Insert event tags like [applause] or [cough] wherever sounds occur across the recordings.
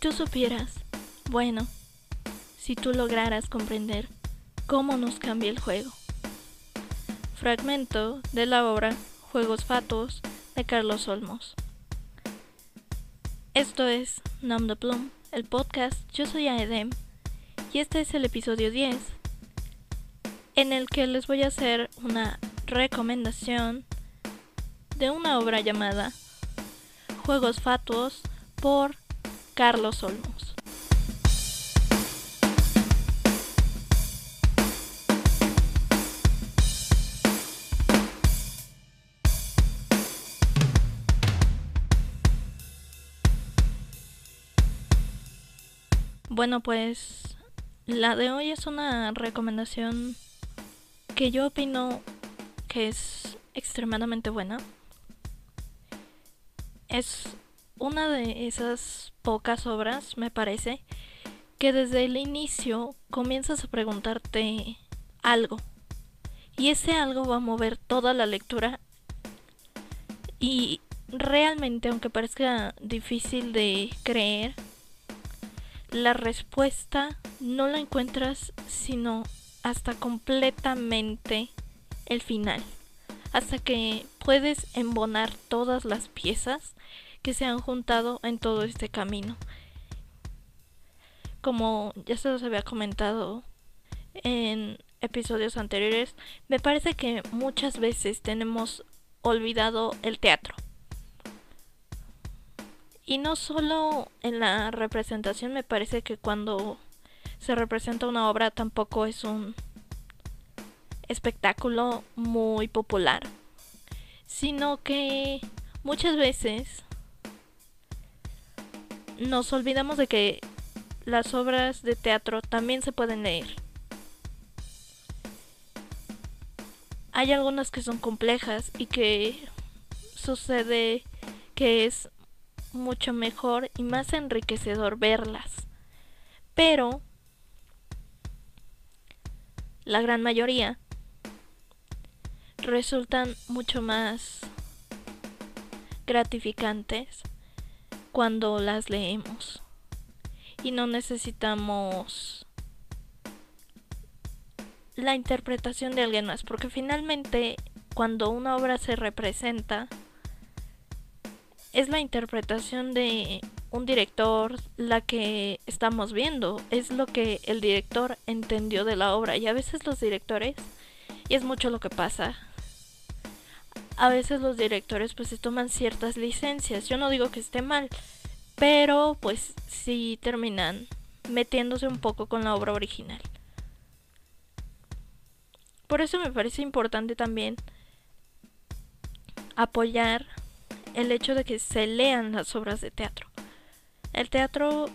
tú supieras, bueno, si tú lograras comprender cómo nos cambia el juego. Fragmento de la obra Juegos Fatuos de Carlos Olmos. Esto es Nam de Plum, el podcast. Yo soy Aedem y este es el episodio 10 en el que les voy a hacer una recomendación de una obra llamada Juegos Fatuos por Carlos Olmos. Bueno, pues la de hoy es una recomendación que yo opino que es extremadamente buena. Es una de esas pocas obras, me parece, que desde el inicio comienzas a preguntarte algo. Y ese algo va a mover toda la lectura. Y realmente, aunque parezca difícil de creer, la respuesta no la encuentras sino hasta completamente el final. Hasta que puedes embonar todas las piezas que se han juntado en todo este camino. Como ya se los había comentado en episodios anteriores, me parece que muchas veces tenemos olvidado el teatro. Y no solo en la representación, me parece que cuando se representa una obra tampoco es un espectáculo muy popular, sino que muchas veces nos olvidamos de que las obras de teatro también se pueden leer. Hay algunas que son complejas y que sucede que es mucho mejor y más enriquecedor verlas. Pero la gran mayoría resultan mucho más gratificantes cuando las leemos. Y no necesitamos la interpretación de alguien más, porque finalmente cuando una obra se representa, es la interpretación de un director la que estamos viendo, es lo que el director entendió de la obra y a veces los directores, y es mucho lo que pasa, a veces los directores pues se toman ciertas licencias. Yo no digo que esté mal, pero pues sí terminan metiéndose un poco con la obra original. Por eso me parece importante también apoyar el hecho de que se lean las obras de teatro. El teatro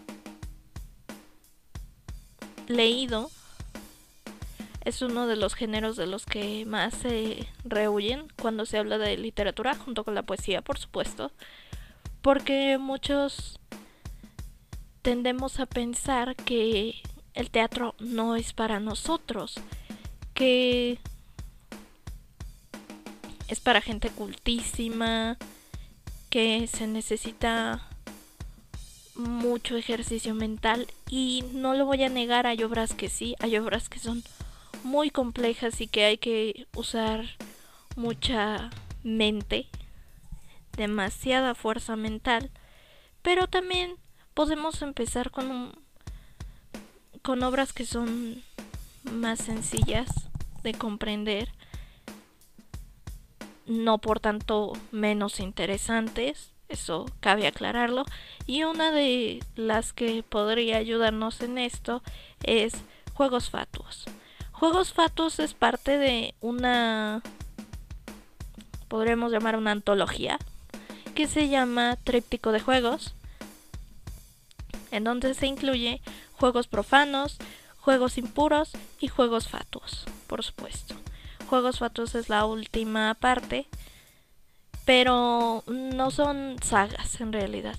leído es uno de los géneros de los que más se rehuyen cuando se habla de literatura, junto con la poesía, por supuesto, porque muchos tendemos a pensar que el teatro no es para nosotros, que es para gente cultísima, que se necesita mucho ejercicio mental y no lo voy a negar, hay obras que sí, hay obras que son muy complejas y que hay que usar mucha mente, demasiada fuerza mental, pero también podemos empezar con con obras que son más sencillas de comprender, no por tanto menos interesantes, eso cabe aclararlo, y una de las que podría ayudarnos en esto es Juegos Fatuos. Juegos Fatuos es parte de una, podríamos llamar una antología, que se llama Tríptico de Juegos, en donde se incluye juegos profanos, juegos impuros y juegos fatuos, por supuesto. Juegos fatuos es la última parte, pero no son sagas en realidad.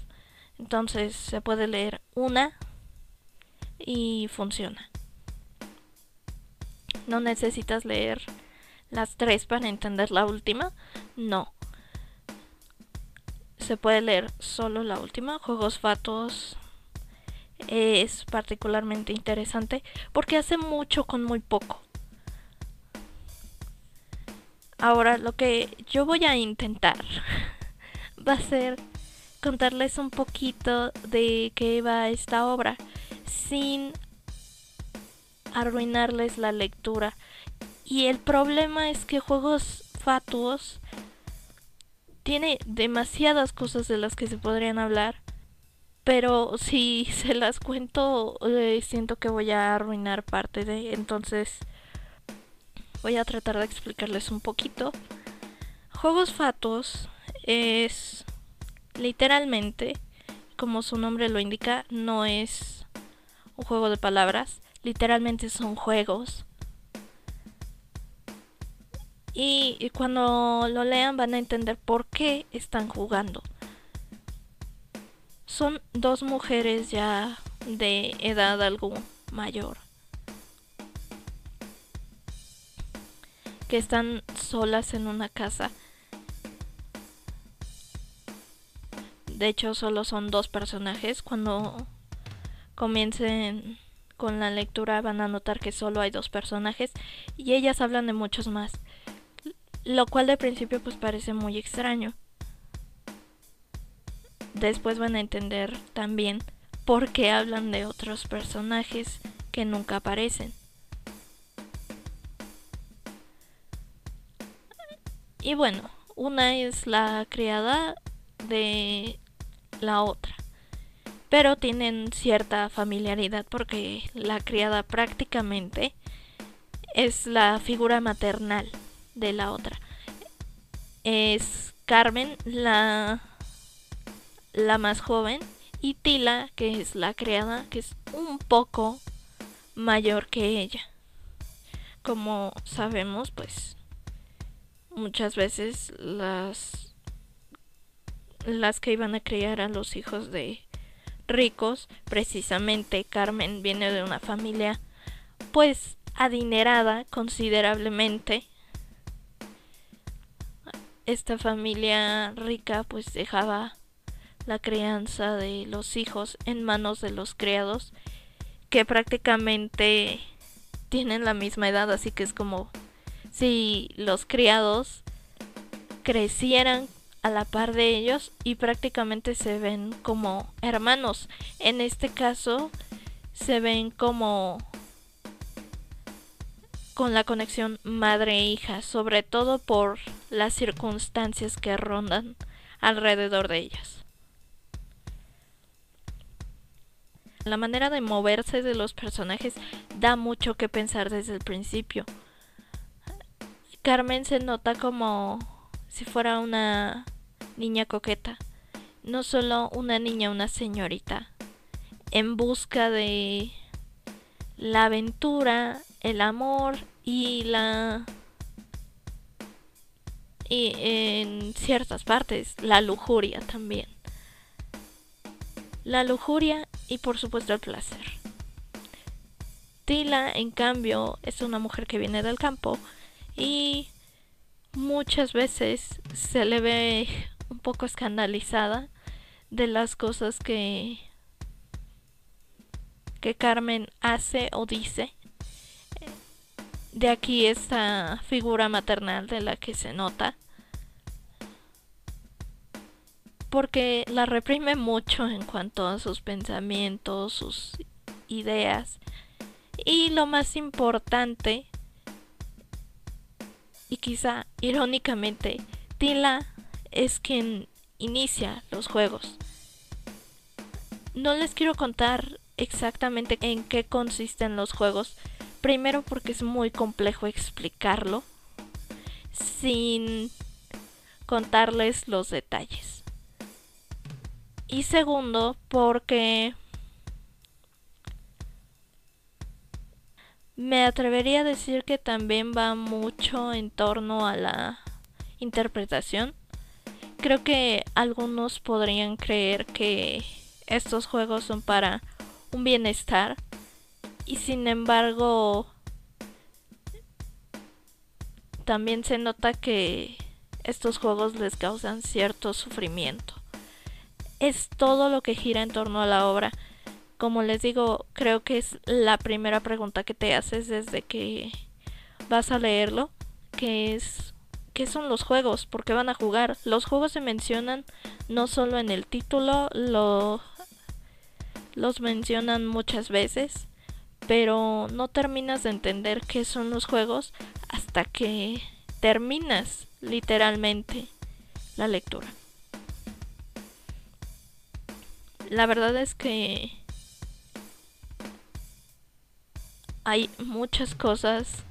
Entonces se puede leer una y funciona. No necesitas leer las tres para entender la última. No. Se puede leer solo la última. Juegos Fatos es particularmente interesante porque hace mucho con muy poco. Ahora lo que yo voy a intentar [laughs] va a ser contarles un poquito de qué va esta obra sin arruinarles la lectura. Y el problema es que Juegos Fatuos tiene demasiadas cosas de las que se podrían hablar. Pero si [laughs] se las cuento, eh, siento que voy a arruinar parte de. Entonces, voy a tratar de explicarles un poquito. Juegos Fatuos es literalmente, como su nombre lo indica, no es un juego de palabras. Literalmente son juegos. Y cuando lo lean van a entender por qué están jugando. Son dos mujeres ya de edad algo mayor. Que están solas en una casa. De hecho, solo son dos personajes. Cuando comiencen con la lectura van a notar que solo hay dos personajes y ellas hablan de muchos más. Lo cual de principio pues parece muy extraño. Después van a entender también por qué hablan de otros personajes que nunca aparecen. Y bueno, una es la criada de la otra pero tienen cierta familiaridad porque la criada prácticamente es la figura maternal de la otra. Es Carmen, la, la más joven, y Tila, que es la criada, que es un poco mayor que ella. Como sabemos, pues muchas veces las las que iban a criar a los hijos de ricos, precisamente Carmen viene de una familia pues adinerada considerablemente. Esta familia rica pues dejaba la crianza de los hijos en manos de los criados que prácticamente tienen la misma edad, así que es como si los criados crecieran a la par de ellos y prácticamente se ven como hermanos. En este caso se ven como con la conexión madre-hija, sobre todo por las circunstancias que rondan alrededor de ellas. La manera de moverse de los personajes da mucho que pensar desde el principio. Carmen se nota como si fuera una niña coqueta, no solo una niña, una señorita, en busca de la aventura, el amor y la... y en ciertas partes la lujuria también. La lujuria y por supuesto el placer. Tila, en cambio, es una mujer que viene del campo y muchas veces se le ve un poco escandalizada de las cosas que que Carmen hace o dice. De aquí esta figura maternal de la que se nota. Porque la reprime mucho en cuanto a sus pensamientos, sus ideas. Y lo más importante, y quizá irónicamente, Tila es quien inicia los juegos. No les quiero contar exactamente en qué consisten los juegos. Primero porque es muy complejo explicarlo sin contarles los detalles. Y segundo porque me atrevería a decir que también va mucho en torno a la interpretación creo que algunos podrían creer que estos juegos son para un bienestar y sin embargo también se nota que estos juegos les causan cierto sufrimiento. Es todo lo que gira en torno a la obra, Como les digo, creo que es la primera pregunta que te haces desde que vas a leerlo, que es ¿qué son los juegos? ¿Por qué van a jugar? Los juegos se mencionan no solo en el título, lo, los mencionan muchas veces, pero no terminas de entender qué son los juegos hasta que terminas literalmente la lectura. La verdad es que hay muchas cosas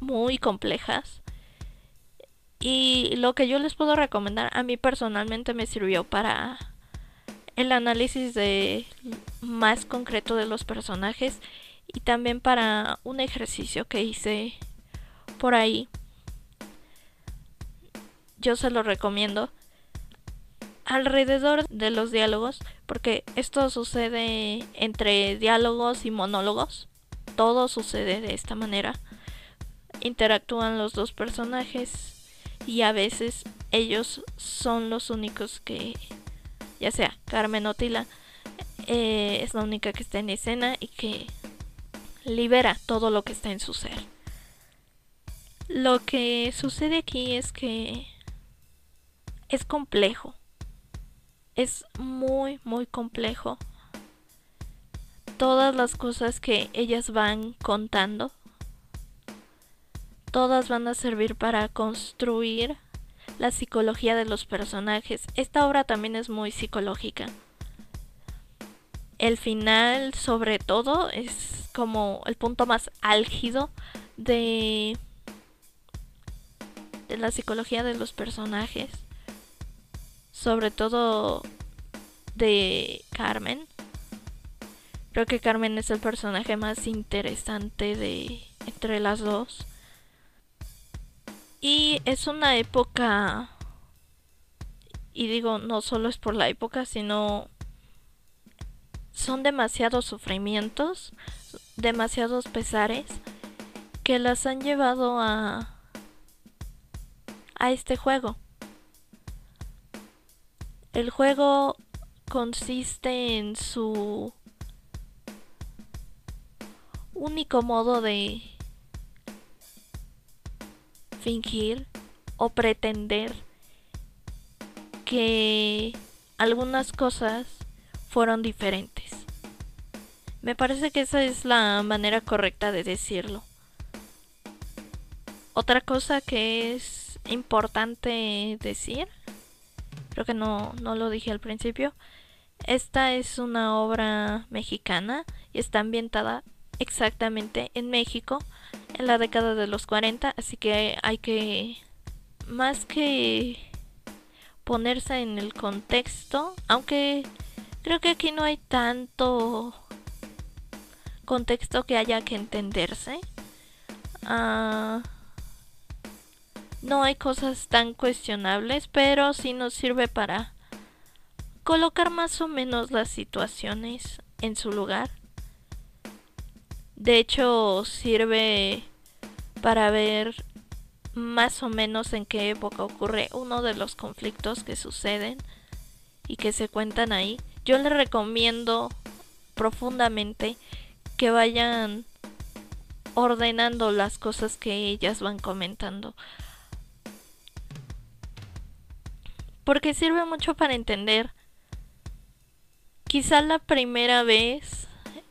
muy complejas y lo que yo les puedo recomendar, a mí personalmente me sirvió para el análisis de más concreto de los personajes y también para un ejercicio que hice por ahí. Yo se lo recomiendo alrededor de los diálogos, porque esto sucede entre diálogos y monólogos. Todo sucede de esta manera. Interactúan los dos personajes y a veces ellos son los únicos que, ya sea Carmen o Tila, eh, es la única que está en escena y que libera todo lo que está en su ser. Lo que sucede aquí es que es complejo. Es muy, muy complejo. Todas las cosas que ellas van contando todas van a servir para construir la psicología de los personajes. Esta obra también es muy psicológica. El final, sobre todo, es como el punto más álgido de, la psicología de los personajes. Sobre todo de Carmen. Creo que Carmen es el personaje más interesante de entre las dos. Y es una época, y digo, no solo es por la época, sino son demasiados sufrimientos, demasiados pesares que las han llevado a a este juego. El juego consiste en su único modo de o pretender que algunas cosas fueron diferentes. Me parece que esa es la manera correcta de decirlo. Otra cosa que es importante decir, creo que no, no lo dije al principio, esta es una obra mexicana y está ambientada exactamente en México en la década de los 40, así que hay que más que ponerse en el contexto, aunque creo que aquí no hay tanto contexto que haya que entenderse. Uh, no hay cosas tan cuestionables, pero sí nos sirve para colocar más o menos las situaciones en su lugar. De hecho, sirve para ver más o menos en qué época ocurre uno de los conflictos que suceden y que se cuentan ahí. Yo les recomiendo profundamente que vayan ordenando las cosas que ellas van comentando. Porque sirve mucho para entender. Quizá la primera vez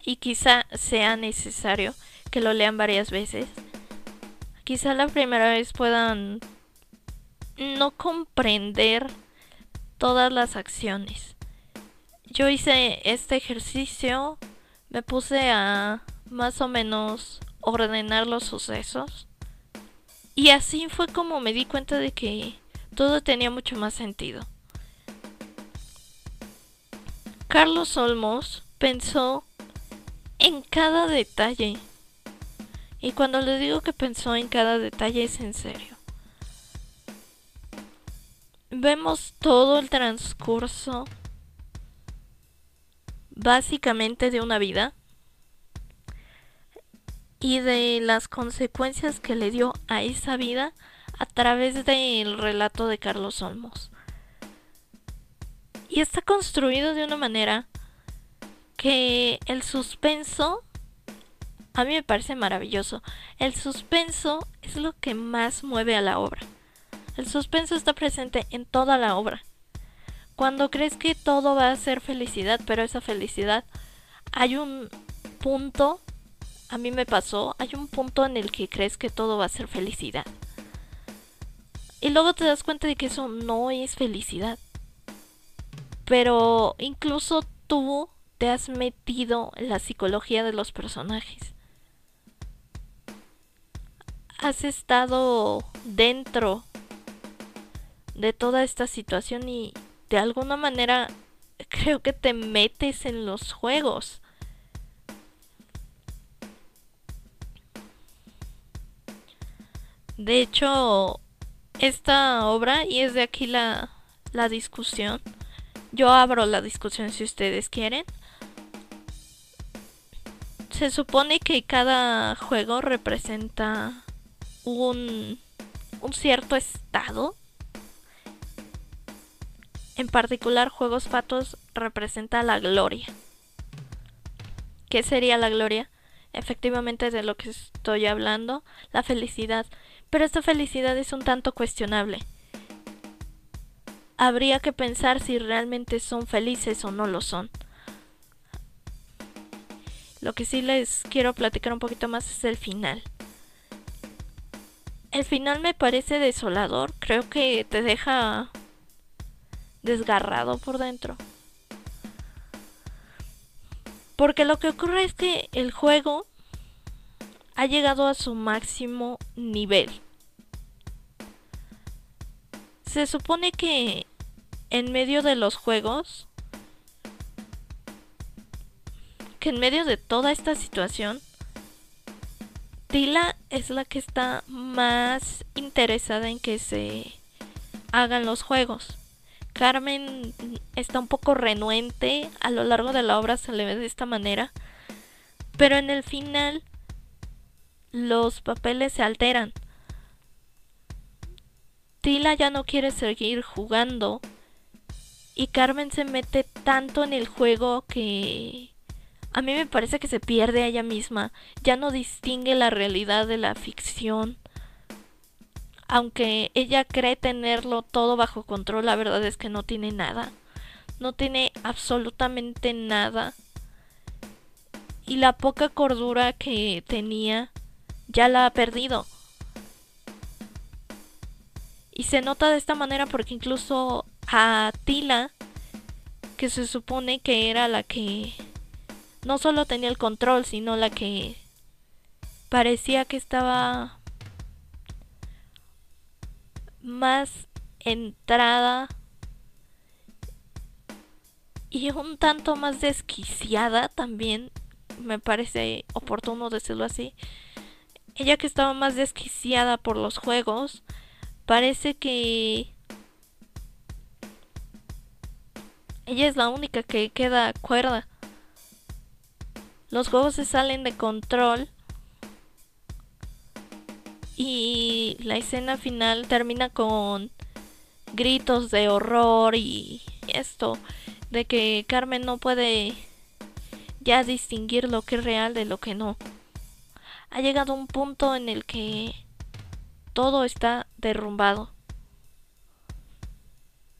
y quizá sea necesario que lo lean varias veces. Quizá la primera vez puedan no comprender todas las acciones. Yo hice este ejercicio, me puse a más o menos ordenar los sucesos y así fue como me di cuenta de que todo tenía mucho más sentido. Carlos Olmos pensó en cada detalle. Y cuando le digo que pensó en cada detalle es en serio. Vemos todo el transcurso básicamente de una vida y de las consecuencias que le dio a esa vida a través del relato de Carlos Olmos. Y está construido de una manera que el suspenso a mí me parece maravilloso. El suspenso es lo que más mueve a la obra. El suspenso está presente en toda la obra. Cuando crees que todo va a ser felicidad, pero esa felicidad hay un punto, a mí me pasó, hay un punto en el que crees que todo va a ser felicidad. Y luego te das cuenta de que eso no es felicidad. Pero incluso tú te has metido en la psicología de los personajes. Has estado dentro de toda esta situación y de alguna manera creo que te metes en los juegos. De hecho, esta obra, y es de aquí la, la discusión, yo abro la discusión si ustedes quieren. Se supone que cada juego representa un, cierto estado en particular, Juegos Fatos representa la gloria. ¿Qué sería la gloria? Efectivamente de lo que estoy hablando, la felicidad. Pero esta felicidad es un tanto cuestionable. Habría que pensar si realmente son felices o no lo son. Lo que sí les quiero platicar un poquito más es el final. El final me parece desolador, creo que te deja desgarrado por dentro. Porque lo que ocurre es que el juego ha llegado a su máximo nivel. Se supone que en medio de los juegos, que en medio de toda esta situación, Tila es la que está más interesada en que se hagan los juegos. Carmen está un poco renuente, a lo largo de la obra se le ve de esta manera, pero en el final los papeles se alteran. Tila ya no quiere seguir jugando y Carmen se mete tanto en el juego que a mí me parece que se pierde ella misma, ya no distingue la realidad de la ficción aunque ella cree tenerlo todo bajo control, la verdad es que no tiene nada. No tiene absolutamente nada. Y la poca cordura que tenía ya la ha perdido. Y se nota de esta manera porque incluso a Tila, que se supone que era la que no solo tenía el control, sino la que parecía que estaba más entrada y un tanto más desquiciada también, me parece oportuno decirlo así. Ella que estaba más desquiciada por los juegos, parece que ella es la única que queda cuerda. Los juegos se salen de control y la escena final termina con gritos de horror y esto de que Carmen no puede ya distinguir lo que es real de lo que no. Ha llegado un punto en el que todo está derrumbado.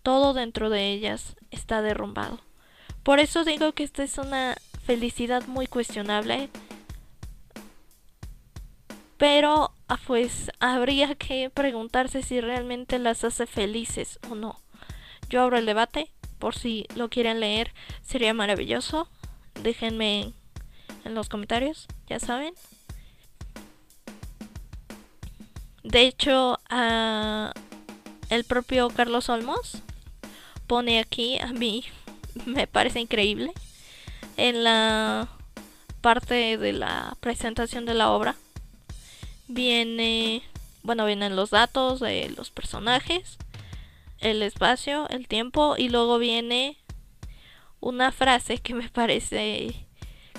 Todo dentro de ellas está derrumbado. Por eso digo que esta es una felicidad muy cuestionable. Pero ah, pues habría que preguntarse si realmente las hace felices o no. Yo abro el debate, por si lo quieren leer, sería maravilloso. Déjenme en los comentarios, ya saben. De hecho, el propio Carlos Olmos pone aquí, a mí [laughs] me parece increíble, en la parte de la presentación de la obra viene, bueno, vienen los datos de los personajes, el espacio, el tiempo y luego viene una frase que me parece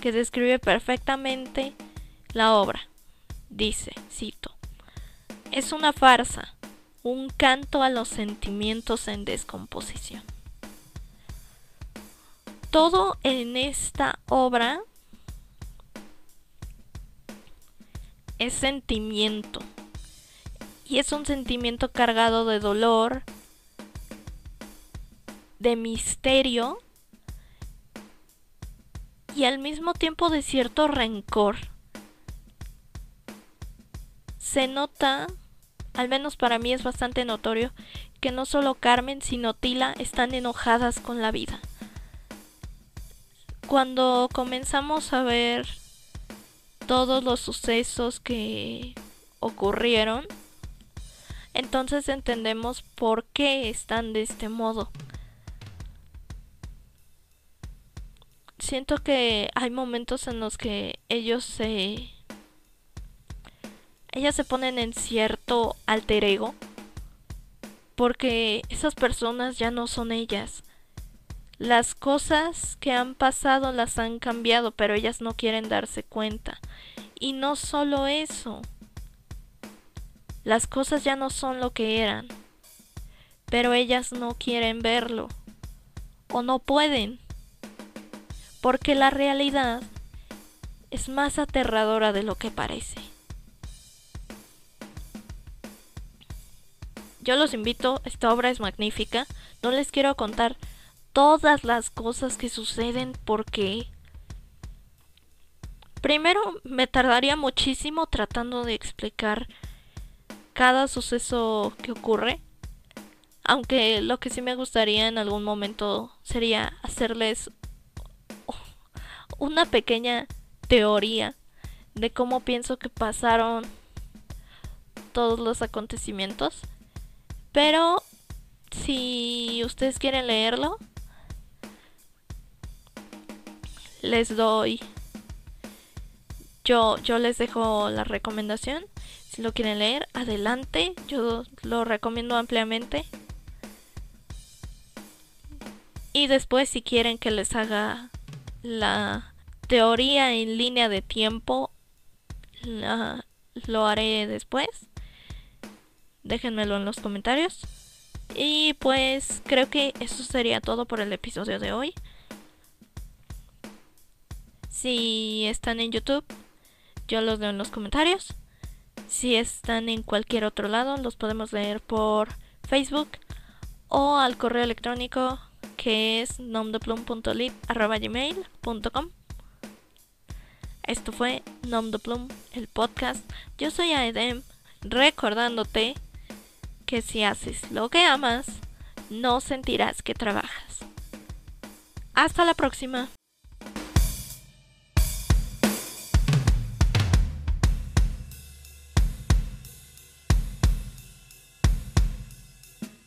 que describe perfectamente la obra. Dice, cito, es una farsa, un canto a los sentimientos en descomposición. Todo en esta obra es sentimiento. Y es un sentimiento cargado de dolor, de misterio y al mismo tiempo de cierto rencor. Se nota, al menos para mí es bastante notorio, que no solo Carmen sino Tila están enojadas con la vida. Cuando comenzamos a ver todos los sucesos que ocurrieron, entonces entendemos por qué están de este modo. Siento que hay momentos en los que ellos se... Ellas se ponen en cierto alter ego. Porque esas personas ya no son ellas. Las cosas que han pasado las han cambiado, pero ellas no quieren darse cuenta. Y no solo eso. Las cosas ya no son lo que eran. Pero ellas no quieren verlo. O no pueden. Porque la realidad es más aterradora de lo que parece. Yo los invito, esta obra es magnífica. No les quiero contar todas las cosas que suceden porque primero me tardaría muchísimo tratando de explicar cada suceso que ocurre. Aunque lo que sí me gustaría en algún momento sería hacerles una pequeña teoría de cómo pienso que pasaron todos los acontecimientos. Pero si ustedes quieren leerlo, les doy yo yo les dejo la recomendación. Si lo quieren leer adelante. Yo lo recomiendo ampliamente. Y después si quieren que les haga la teoría en línea de tiempo lo haré después. Déjenmelo en los comentarios. Y pues creo que eso sería todo por el episodio de hoy si están en YouTube, yo los leo en los comentarios. Si están en cualquier otro lado, los podemos leer por Facebook o al correo electrónico que es nomdeplum.lit.gmail.com Esto fue Nomdeplum, el podcast. Yo soy Aedem, recordándote que si haces lo que amas, no sentirás que trabajas. Hasta la próxima.